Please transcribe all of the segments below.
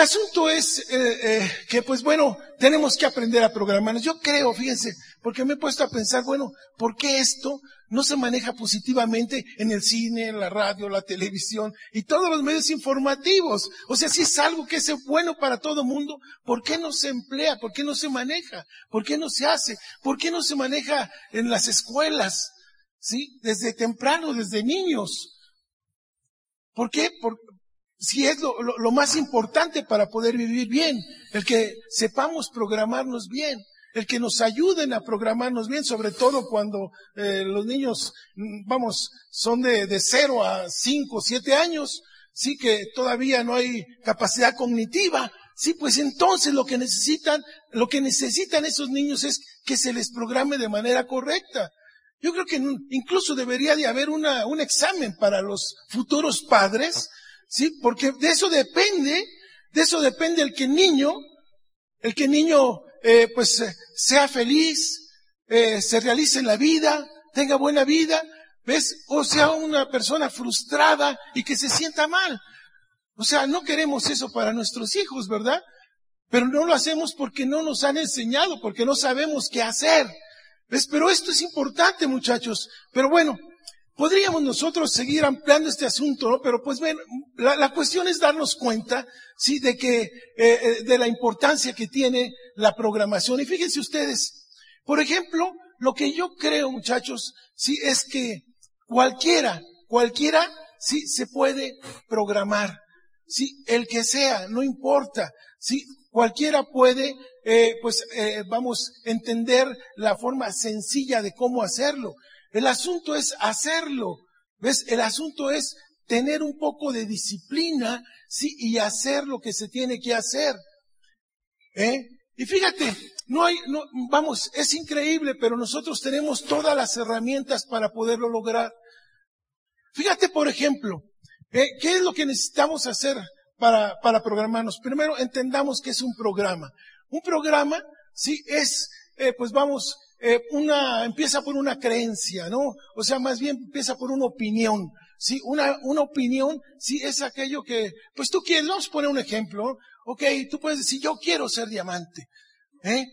El asunto es eh, eh, que, pues bueno, tenemos que aprender a programar. Yo creo, fíjense, porque me he puesto a pensar, bueno, ¿por qué esto no se maneja positivamente en el cine, en la radio, la televisión y todos los medios informativos? O sea, si es algo que es bueno para todo mundo, ¿por qué no se emplea? ¿Por qué no se maneja? ¿Por qué no se hace? ¿Por qué no se maneja en las escuelas? ¿Sí? Desde temprano, desde niños. ¿Por qué? Si es lo, lo, más importante para poder vivir bien, el que sepamos programarnos bien, el que nos ayuden a programarnos bien, sobre todo cuando eh, los niños, vamos, son de, de 0 a 5, 7 años, sí que todavía no hay capacidad cognitiva, sí, pues entonces lo que necesitan, lo que necesitan esos niños es que se les programe de manera correcta. Yo creo que incluso debería de haber una, un examen para los futuros padres, ¿sí? Porque de eso depende, de eso depende el que niño, el que niño, eh, pues, eh, sea feliz, eh, se realice en la vida, tenga buena vida, ¿ves? O sea una persona frustrada y que se sienta mal. O sea, no queremos eso para nuestros hijos, ¿verdad? Pero no lo hacemos porque no nos han enseñado, porque no sabemos qué hacer. ¿Ves? Pero esto es importante, muchachos. Pero bueno, Podríamos nosotros seguir ampliando este asunto, ¿no? Pero pues bueno, la, la cuestión es darnos cuenta, sí, de que, eh, de la importancia que tiene la programación. Y fíjense ustedes, por ejemplo, lo que yo creo, muchachos, sí, es que cualquiera, cualquiera, sí, se puede programar. Sí, el que sea, no importa. Sí, cualquiera puede, eh, pues, eh, vamos, entender la forma sencilla de cómo hacerlo. El asunto es hacerlo. ¿Ves? El asunto es tener un poco de disciplina, sí, y hacer lo que se tiene que hacer. ¿Eh? Y fíjate, no hay, no, vamos, es increíble, pero nosotros tenemos todas las herramientas para poderlo lograr. Fíjate, por ejemplo, ¿eh? ¿qué es lo que necesitamos hacer para, para programarnos? Primero, entendamos que es un programa. Un programa, sí, es, eh, pues vamos, eh, una, empieza por una creencia, ¿no? O sea, más bien empieza por una opinión. Sí, una, una opinión, sí, es aquello que, pues tú quieres, vamos a poner un ejemplo, ok, tú puedes decir, yo quiero ser diamante, ¿eh?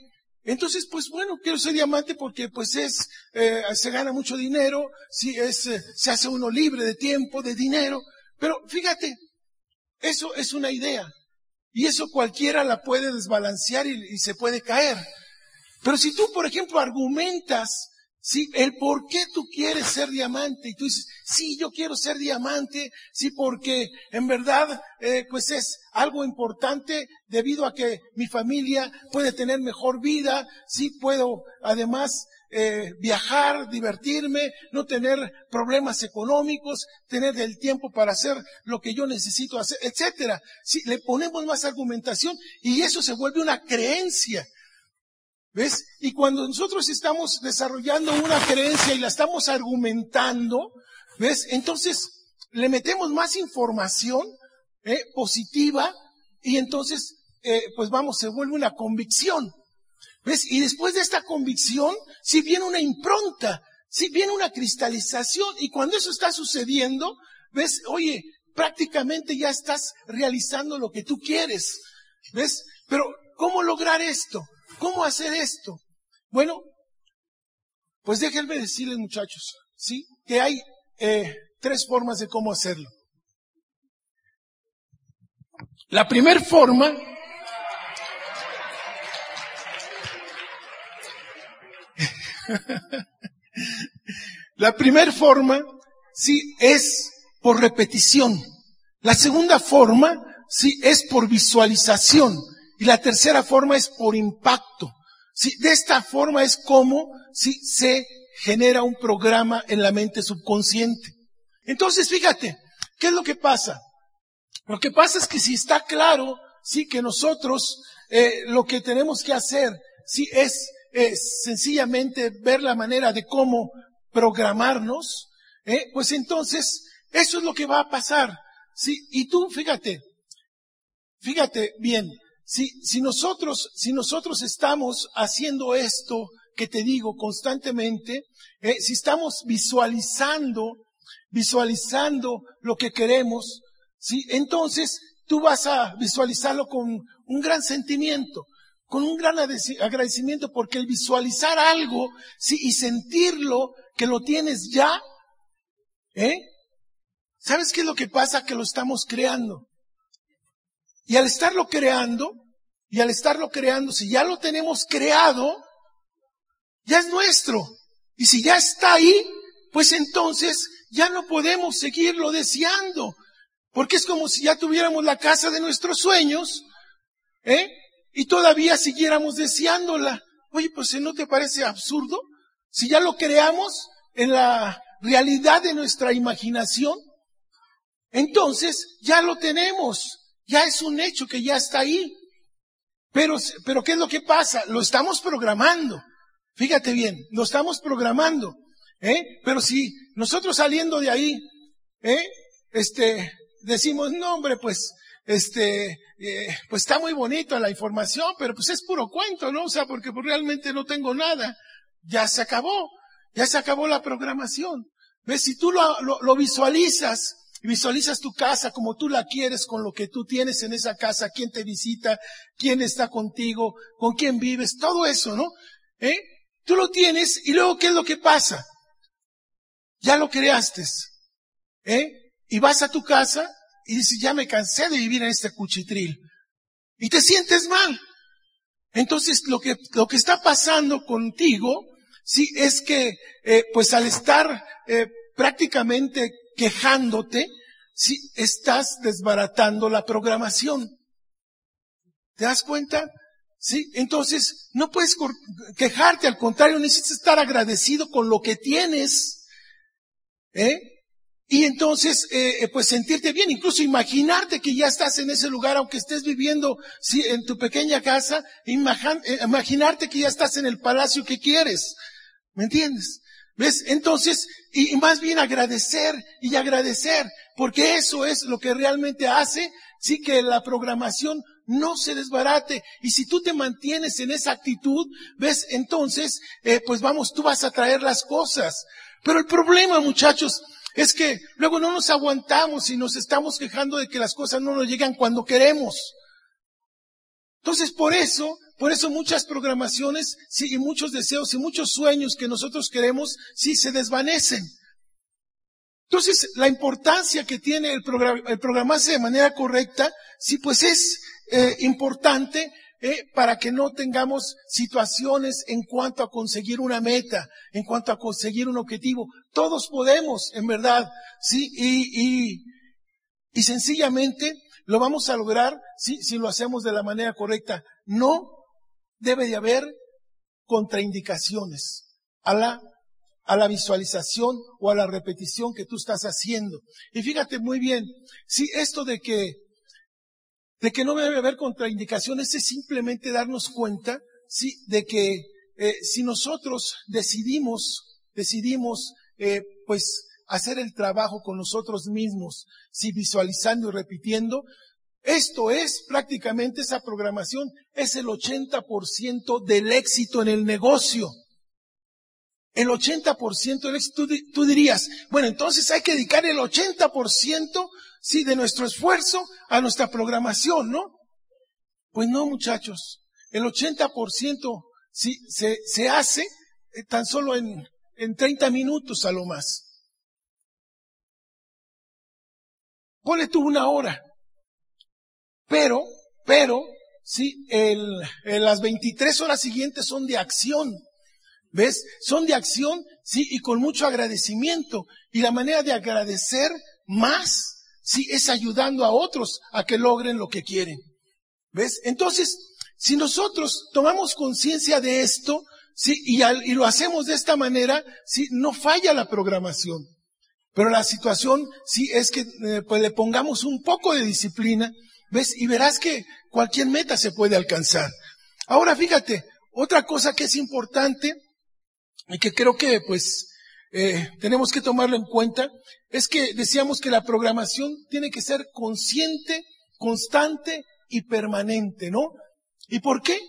Entonces, pues bueno, quiero ser diamante porque pues es, eh, se gana mucho dinero, sí, es, eh, se hace uno libre de tiempo, de dinero, pero fíjate, eso es una idea. Y eso cualquiera la puede desbalancear y, y se puede caer. Pero si tú, por ejemplo, argumentas, sí, el por qué tú quieres ser diamante, y tú dices, sí, yo quiero ser diamante, sí, porque en verdad, eh, pues es algo importante debido a que mi familia puede tener mejor vida, sí, puedo además eh, viajar, divertirme, no tener problemas económicos, tener el tiempo para hacer lo que yo necesito hacer, etcétera. Si le ponemos más argumentación y eso se vuelve una creencia. ¿Ves? Y cuando nosotros estamos desarrollando una creencia y la estamos argumentando, ¿ves? Entonces le metemos más información ¿eh? positiva y entonces, eh, pues vamos, se vuelve una convicción. ¿Ves? Y después de esta convicción, si viene una impronta, si viene una cristalización y cuando eso está sucediendo, ¿ves? Oye, prácticamente ya estás realizando lo que tú quieres. ¿Ves? Pero, ¿cómo lograr esto? ¿Cómo hacer esto? Bueno, pues déjenme decirles muchachos, ¿sí? Que hay eh, tres formas de cómo hacerlo. La primera forma La primera forma, sí, es por repetición. La segunda forma, sí, es por visualización. Y la tercera forma es por impacto. Sí, de esta forma es como si se genera un programa en la mente subconsciente. Entonces, fíjate, ¿qué es lo que pasa? Lo que pasa es que si está claro, sí, que nosotros eh, lo que tenemos que hacer, sí, es eh, sencillamente ver la manera de cómo programarnos, eh, pues entonces eso es lo que va a pasar. Sí, y tú, fíjate, fíjate bien, si, si nosotros, si nosotros estamos haciendo esto que te digo constantemente, eh, si estamos visualizando, visualizando lo que queremos, ¿sí? entonces tú vas a visualizarlo con un gran sentimiento, con un gran agradecimiento, porque el visualizar algo ¿sí? y sentirlo que lo tienes ya, ¿eh? ¿Sabes qué es lo que pasa? Que lo estamos creando. Y al estarlo creando, y al estarlo creando, si ya lo tenemos creado, ya es nuestro. Y si ya está ahí, pues entonces ya no podemos seguirlo deseando. Porque es como si ya tuviéramos la casa de nuestros sueños, ¿eh? Y todavía siguiéramos deseándola. Oye, pues ¿no te parece absurdo? Si ya lo creamos en la realidad de nuestra imaginación, entonces ya lo tenemos. Ya es un hecho que ya está ahí. Pero, pero ¿qué es lo que pasa? Lo estamos programando. Fíjate bien, lo estamos programando. ¿eh? Pero si nosotros saliendo de ahí, ¿eh? este, decimos, no hombre, pues, este, eh, pues está muy bonito la información, pero pues es puro cuento, ¿no? O sea, porque pues realmente no tengo nada. Ya se acabó, ya se acabó la programación. ¿Ves? Si tú lo, lo, lo visualizas, Visualizas tu casa como tú la quieres, con lo que tú tienes en esa casa, quién te visita, quién está contigo, con quién vives, todo eso, ¿no? ¿Eh? Tú lo tienes y luego ¿qué es lo que pasa? Ya lo creaste. ¿Eh? Y vas a tu casa y dices, ya me cansé de vivir en este cuchitril. Y te sientes mal. Entonces lo que, lo que está pasando contigo, sí, es que, eh, pues al estar eh, prácticamente quejándote si estás desbaratando la programación. ¿Te das cuenta? Sí, entonces no puedes quejarte, al contrario, necesitas estar agradecido con lo que tienes. ¿eh? Y entonces, eh, eh pues sentirte bien, incluso imaginarte que ya estás en ese lugar, aunque estés viviendo sí, en tu pequeña casa, eh, imaginarte que ya estás en el palacio que quieres. ¿Me entiendes? ¿Ves? Entonces, y más bien agradecer y agradecer, porque eso es lo que realmente hace, sí, que la programación no se desbarate. Y si tú te mantienes en esa actitud, ves, entonces, eh, pues vamos, tú vas a traer las cosas. Pero el problema, muchachos, es que luego no nos aguantamos y nos estamos quejando de que las cosas no nos llegan cuando queremos. Entonces, por eso, por eso muchas programaciones, sí, y muchos deseos y muchos sueños que nosotros queremos, sí, se desvanecen. Entonces, la importancia que tiene el, el programarse de manera correcta, sí, pues es eh, importante eh, para que no tengamos situaciones en cuanto a conseguir una meta, en cuanto a conseguir un objetivo. Todos podemos, en verdad, sí, y, y, y sencillamente lo vamos a lograr si, si lo hacemos de la manera correcta. No debe de haber contraindicaciones a la, a la visualización o a la repetición que tú estás haciendo. Y fíjate muy bien, si esto de que, de que no debe haber contraindicaciones es simplemente darnos cuenta, sí, de que eh, si nosotros decidimos, decidimos, eh, pues, hacer el trabajo con nosotros mismos, si visualizando y repitiendo, esto es prácticamente esa programación, es el 80% del éxito en el negocio. El 80% del éxito, tú, dirías, bueno, entonces hay que dedicar el 80% sí, de nuestro esfuerzo a nuestra programación, ¿no? Pues no, muchachos. El 80% sí, se, se hace eh, tan solo en, en 30 minutos a lo más. Ponle tú una hora. Pero, pero, sí, el, las 23 horas siguientes son de acción. ¿Ves? Son de acción, sí, y con mucho agradecimiento. Y la manera de agradecer más, sí, es ayudando a otros a que logren lo que quieren. ¿Ves? Entonces, si nosotros tomamos conciencia de esto, sí, y, y, lo hacemos de esta manera, sí, no falla la programación. Pero la situación, sí, es que eh, pues le pongamos un poco de disciplina ¿Ves? Y verás que cualquier meta se puede alcanzar. Ahora fíjate, otra cosa que es importante y que creo que pues eh, tenemos que tomarlo en cuenta es que decíamos que la programación tiene que ser consciente, constante y permanente, ¿no? ¿Y por qué?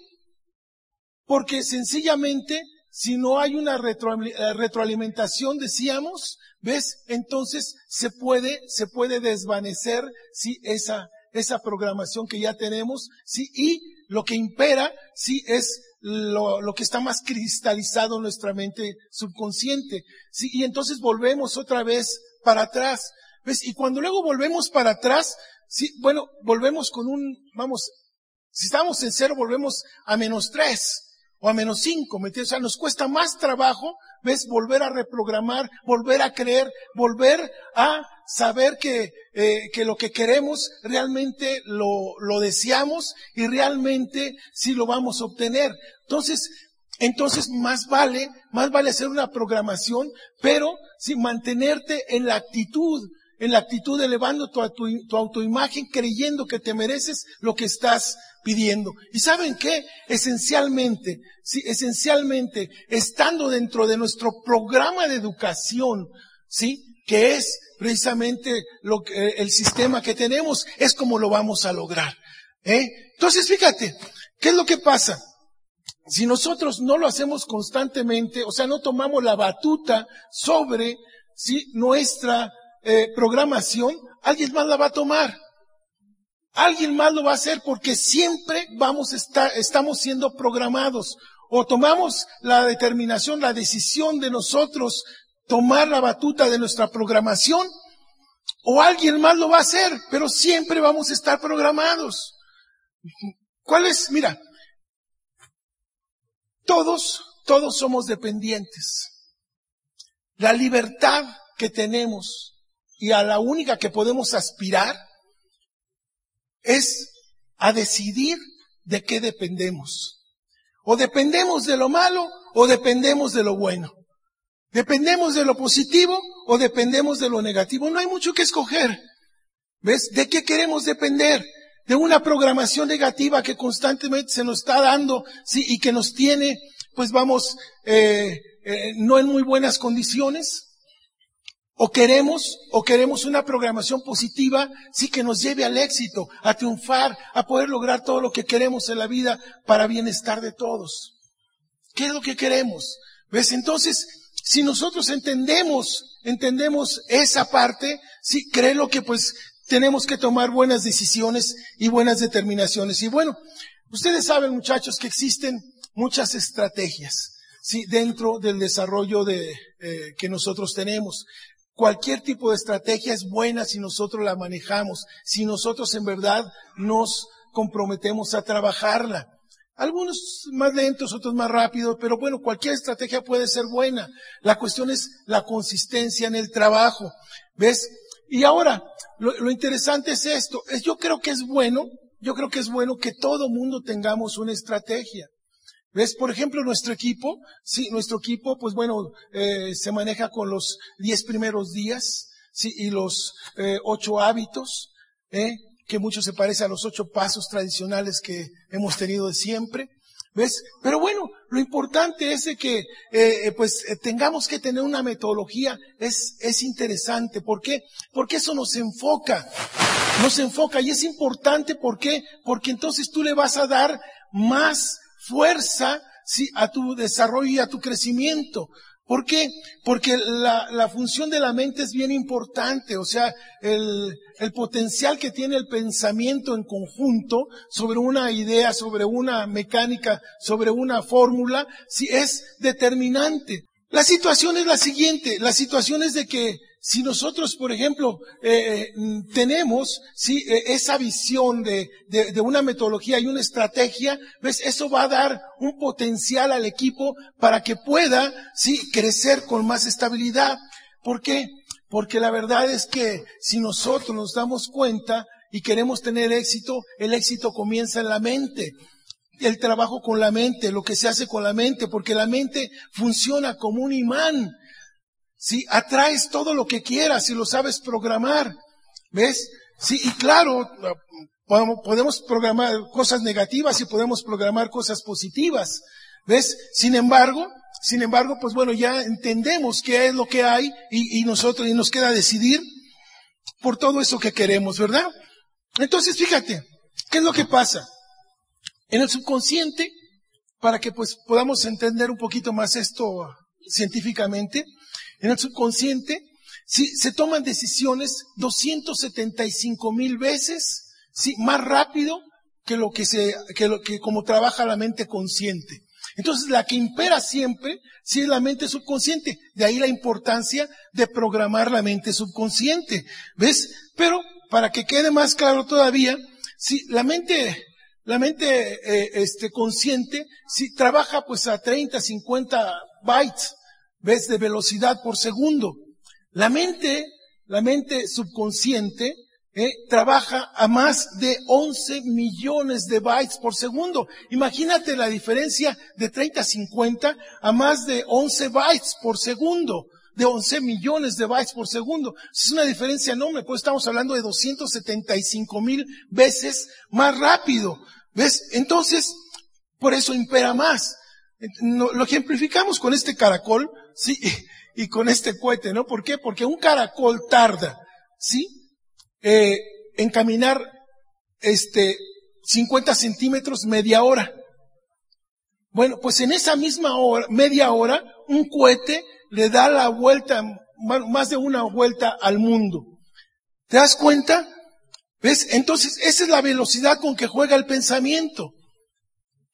Porque sencillamente, si no hay una eh, retroalimentación, decíamos, ¿ves? Entonces se puede, se puede desvanecer, sí, esa, esa programación que ya tenemos, sí, y lo que impera, sí, es lo, lo, que está más cristalizado en nuestra mente subconsciente. Sí, y entonces volvemos otra vez para atrás. ¿Ves? Y cuando luego volvemos para atrás, sí, bueno, volvemos con un, vamos, si estamos en cero, volvemos a menos tres o a menos cinco, ¿me? O sea, nos cuesta más trabajo, ¿ves? Volver a reprogramar, volver a creer, volver a saber que, eh, que lo que queremos realmente lo, lo deseamos y realmente sí lo vamos a obtener. Entonces, entonces más vale, más vale hacer una programación, pero sin mantenerte en la actitud, en la actitud elevando tu, tu, autoimagen, creyendo que te mereces lo que estás pidiendo. ¿Y saben qué? Esencialmente, sí, esencialmente, estando dentro de nuestro programa de educación, sí, que es precisamente lo que, el sistema que tenemos, es como lo vamos a lograr. ¿eh? Entonces, fíjate, ¿qué es lo que pasa? Si nosotros no lo hacemos constantemente, o sea, no tomamos la batuta sobre ¿sí? nuestra eh, programación, alguien más la va a tomar. Alguien más lo va a hacer porque siempre vamos a estar, estamos siendo programados. O tomamos la determinación, la decisión de nosotros tomar la batuta de nuestra programación, o alguien más lo va a hacer, pero siempre vamos a estar programados. ¿Cuál es? Mira, todos, todos somos dependientes. La libertad que tenemos y a la única que podemos aspirar es a decidir de qué dependemos. O dependemos de lo malo o dependemos de lo bueno. Dependemos de lo positivo o dependemos de lo negativo. No hay mucho que escoger. ¿Ves? ¿De qué queremos depender? de una programación negativa que constantemente se nos está dando, y que nos tiene, pues vamos, eh, eh, no en muy buenas condiciones. O queremos, o queremos una programación positiva, sí, que nos lleve al éxito, a triunfar, a poder lograr todo lo que queremos en la vida para bienestar de todos. ¿Qué es lo que queremos? ¿Ves? Entonces, si nosotros entendemos, entendemos esa parte, sí, créelo que pues tenemos que tomar buenas decisiones y buenas determinaciones. Y bueno, ustedes saben, muchachos, que existen muchas estrategias, sí, dentro del desarrollo de, eh, que nosotros tenemos. Cualquier tipo de estrategia es buena si nosotros la manejamos, si nosotros en verdad nos comprometemos a trabajarla. Algunos más lentos, otros más rápidos, pero bueno, cualquier estrategia puede ser buena. La cuestión es la consistencia en el trabajo. ¿Ves? Y ahora, lo, interesante es esto. Es, yo creo que es bueno, yo creo que es bueno que todo mundo tengamos una estrategia. ¿Ves? Por ejemplo, nuestro equipo, sí, nuestro equipo, pues bueno, eh, se maneja con los diez primeros días, sí, y los eh, ocho hábitos, ¿eh? Que mucho se parece a los ocho pasos tradicionales que hemos tenido de siempre. ¿Ves? Pero bueno, lo importante es que eh, eh, pues eh, tengamos que tener una metodología, es, es interesante. ¿Por qué? Porque eso nos enfoca, nos enfoca y es importante, ¿por qué? Porque entonces tú le vas a dar más fuerza ¿sí? a tu desarrollo y a tu crecimiento. ¿Por qué? Porque la, función de la mente es bien importante, o sea, el, el, potencial que tiene el pensamiento en conjunto sobre una idea, sobre una mecánica, sobre una fórmula, sí es determinante. La situación es la siguiente, la situación es de que si nosotros, por ejemplo, eh, eh tenemos sí, eh, esa visión de, de, de, una metodología y una estrategia, ¿ves? eso va a dar un potencial al equipo para que pueda sí, crecer con más estabilidad. ¿Por qué? Porque la verdad es que si nosotros nos damos cuenta y queremos tener éxito, el éxito comienza en la mente el trabajo con la mente, lo que se hace con la mente, porque la mente funciona como un imán. Si atraes todo lo que quieras si lo sabes programar. ¿Ves? Sí, y claro, podemos programar cosas negativas y podemos programar cosas positivas. ¿Ves? Sin embargo, sin embargo, pues bueno, ya entendemos qué es lo que hay y, y nosotros, y nos queda decidir por todo eso que queremos, ¿verdad? Entonces, fíjate, ¿Qué es lo que pasa? En el subconsciente, para que pues podamos entender un poquito más esto científicamente, en el subconsciente si se toman decisiones 275 mil veces, sí, más rápido que lo que se, que lo que como trabaja la mente consciente. Entonces, la que impera siempre, sí es la mente subconsciente. De ahí la importancia de programar la mente subconsciente. ¿Ves? Pero, para que quede más claro todavía, si la mente, la mente, eh, este, consciente, si trabaja pues a 30, 50 bytes, ¿ves? De velocidad por segundo. La mente, la mente subconsciente, eh, trabaja a más de 11 millones de bytes por segundo. Imagínate la diferencia de 30 a 50 a más de 11 bytes por segundo, de 11 millones de bytes por segundo. Es una diferencia enorme, pues estamos hablando de 275 mil veces más rápido. ¿Ves? Entonces, por eso impera más. Lo ejemplificamos con este caracol, sí, y con este cohete, ¿no? ¿Por qué? Porque un caracol tarda, ¿sí? Eh, en caminar, este, 50 centímetros media hora. Bueno, pues en esa misma hora, media hora, un cohete le da la vuelta, más de una vuelta al mundo. ¿Te das cuenta? ¿Ves? Entonces, esa es la velocidad con que juega el pensamiento.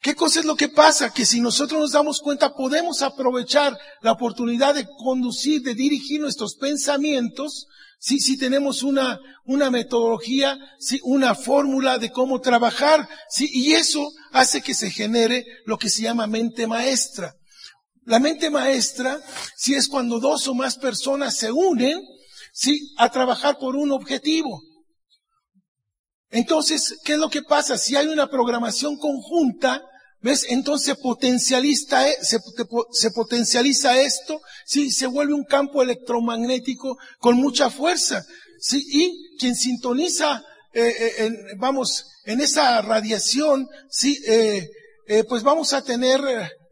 ¿Qué cosa es lo que pasa? Que si nosotros nos damos cuenta, podemos aprovechar la oportunidad de conducir, de dirigir nuestros pensamientos, si, si tenemos una, una metodología, si, una fórmula de cómo trabajar, si, y eso hace que se genere lo que se llama mente maestra. La mente maestra, si es cuando dos o más personas se unen, si, a trabajar por un objetivo. Entonces, ¿qué es lo que pasa? Si hay una programación conjunta, ¿Ves? Entonces se potencializa, e, se, potencializa esto, sí, se vuelve un campo electromagnético con mucha fuerza, sí, y quien sintoniza, eh, eh, en, vamos, en esa radiación, sí, eh, eh pues vamos a tener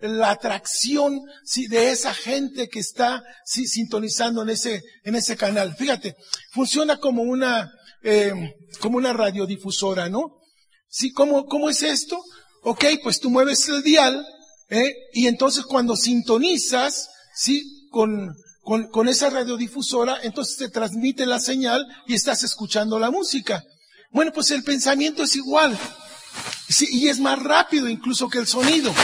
la atracción, sí, de esa gente que está, sintonizando en ese, en ese canal. Fíjate, funciona como una, como una radiodifusora, ¿no? Sí, ¿cómo, cómo es esto? Ok, pues tú mueves el dial, ¿eh? y entonces cuando sintonizas, ¿sí? Con, con, con esa radiodifusora, entonces te transmite la señal y estás escuchando la música. Bueno, pues el pensamiento es igual. Sí, y es más rápido incluso que el sonido.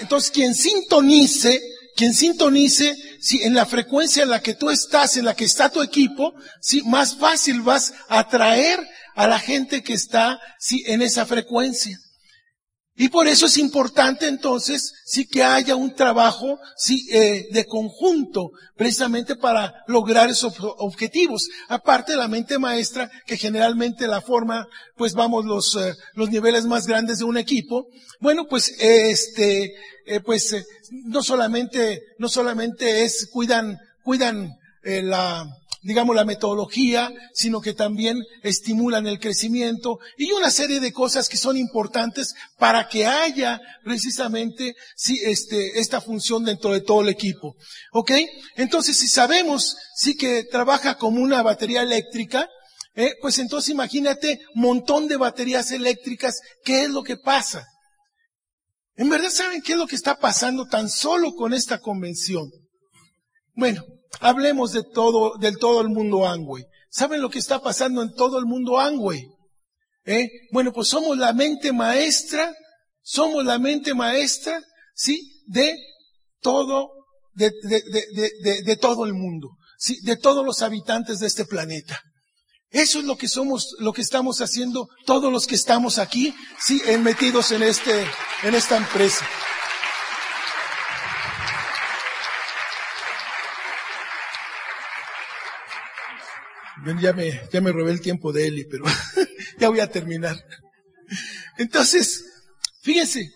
entonces, quien sintonice, quien sintonice, si en la frecuencia en la que tú estás, en la que está tu equipo, si más fácil vas a atraer a la gente que está, sí, en esa frecuencia. Y por eso es importante entonces sí que haya un trabajo sí, eh, de conjunto, precisamente para lograr esos objetivos. Aparte de la mente maestra, que generalmente la forma, pues vamos, los, eh, los niveles más grandes de un equipo. Bueno, pues este, eh, pues eh, no solamente, no solamente es, cuidan, cuidan la, digamos, la metodología, sino que también estimulan el crecimiento y una serie de cosas que son importantes para que haya precisamente este, esta función dentro de todo el equipo. ¿Ok? Entonces, si sabemos sí que trabaja como una batería eléctrica, eh, pues entonces imagínate montón de baterías eléctricas, ¿qué es lo que pasa? En verdad, ¿saben qué es lo que está pasando tan solo con esta convención? Bueno, Hablemos de todo, del todo el mundo Angway. ¿Saben lo que está pasando en todo el mundo Angway? ¿Eh? Bueno, pues somos la mente maestra, somos la mente maestra, ¿sí? De todo, de, de, de, de, todo el mundo, ¿sí? De todos los habitantes de este planeta. Eso es lo que somos, lo que estamos haciendo todos los que estamos aquí, sí, metidos en este, en esta empresa. Ya me, ya me robé el tiempo de Eli, pero ya voy a terminar. Entonces, fíjense,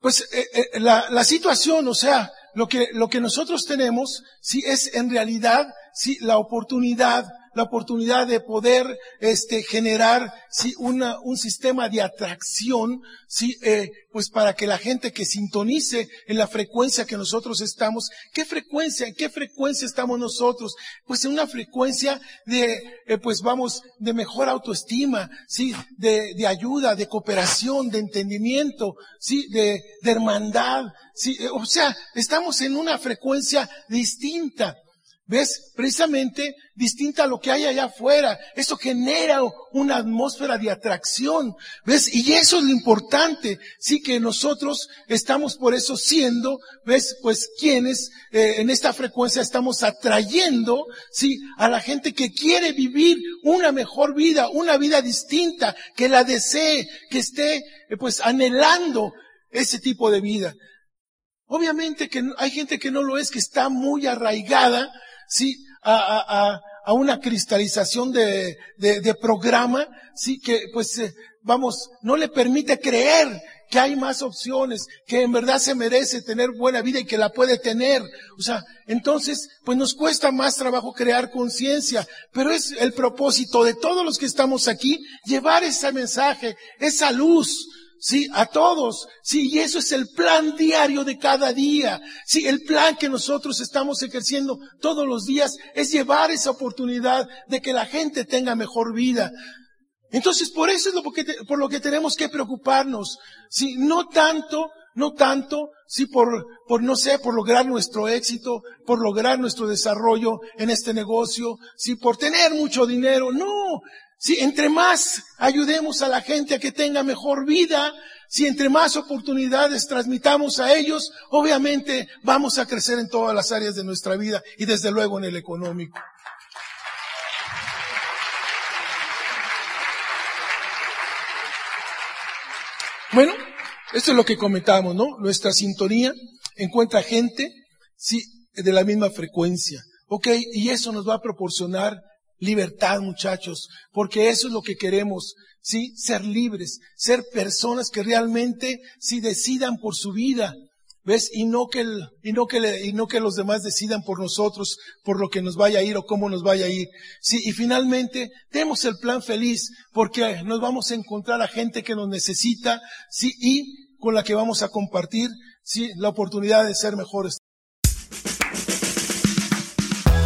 pues eh, eh, la, la, situación, o sea, lo que, lo que nosotros tenemos, sí es en realidad, sí, la oportunidad, la oportunidad de poder este, generar sí, una, un sistema de atracción, sí, eh, pues para que la gente que sintonice en la frecuencia que nosotros estamos, ¿qué frecuencia, en qué frecuencia estamos nosotros? Pues en una frecuencia de, eh, pues vamos, de mejor autoestima, sí, de, de ayuda, de cooperación, de entendimiento, sí, de, de hermandad, sí, eh, o sea, estamos en una frecuencia distinta. ¿Ves? Precisamente distinta a lo que hay allá afuera. Eso genera una atmósfera de atracción. ¿Ves? Y eso es lo importante. Sí que nosotros estamos por eso siendo, ¿ves? Pues quienes eh, en esta frecuencia estamos atrayendo, sí, a la gente que quiere vivir una mejor vida, una vida distinta, que la desee, que esté, eh, pues anhelando ese tipo de vida. Obviamente que hay gente que no lo es, que está muy arraigada sí, a, a, a una cristalización de, de, de, programa, sí, que pues, eh, vamos, no le permite creer que hay más opciones, que en verdad se merece tener buena vida y que la puede tener. O sea, entonces, pues nos cuesta más trabajo crear conciencia, pero es el propósito de todos los que estamos aquí, llevar ese mensaje, esa luz, Sí, a todos. Sí, y eso es el plan diario de cada día. Sí, el plan que nosotros estamos ejerciendo todos los días es llevar esa oportunidad de que la gente tenga mejor vida. Entonces, por eso es lo que, por lo que tenemos que preocuparnos. Sí, no tanto, no tanto, sí, por, por, no sé, por lograr nuestro éxito, por lograr nuestro desarrollo en este negocio, sí, por tener mucho dinero. No, si entre más ayudemos a la gente a que tenga mejor vida, si entre más oportunidades transmitamos a ellos, obviamente vamos a crecer en todas las áreas de nuestra vida y desde luego en el económico. Bueno, esto es lo que comentamos, ¿no? Nuestra sintonía encuentra gente, sí, de la misma frecuencia. Ok, y eso nos va a proporcionar Libertad, muchachos, porque eso es lo que queremos, ¿sí? Ser libres, ser personas que realmente sí decidan por su vida, ¿ves? Y no que el, y no que y no que los demás decidan por nosotros, por lo que nos vaya a ir o cómo nos vaya a ir. Sí, y finalmente tenemos el plan feliz porque nos vamos a encontrar a gente que nos necesita, sí, y con la que vamos a compartir, sí, la oportunidad de ser mejores.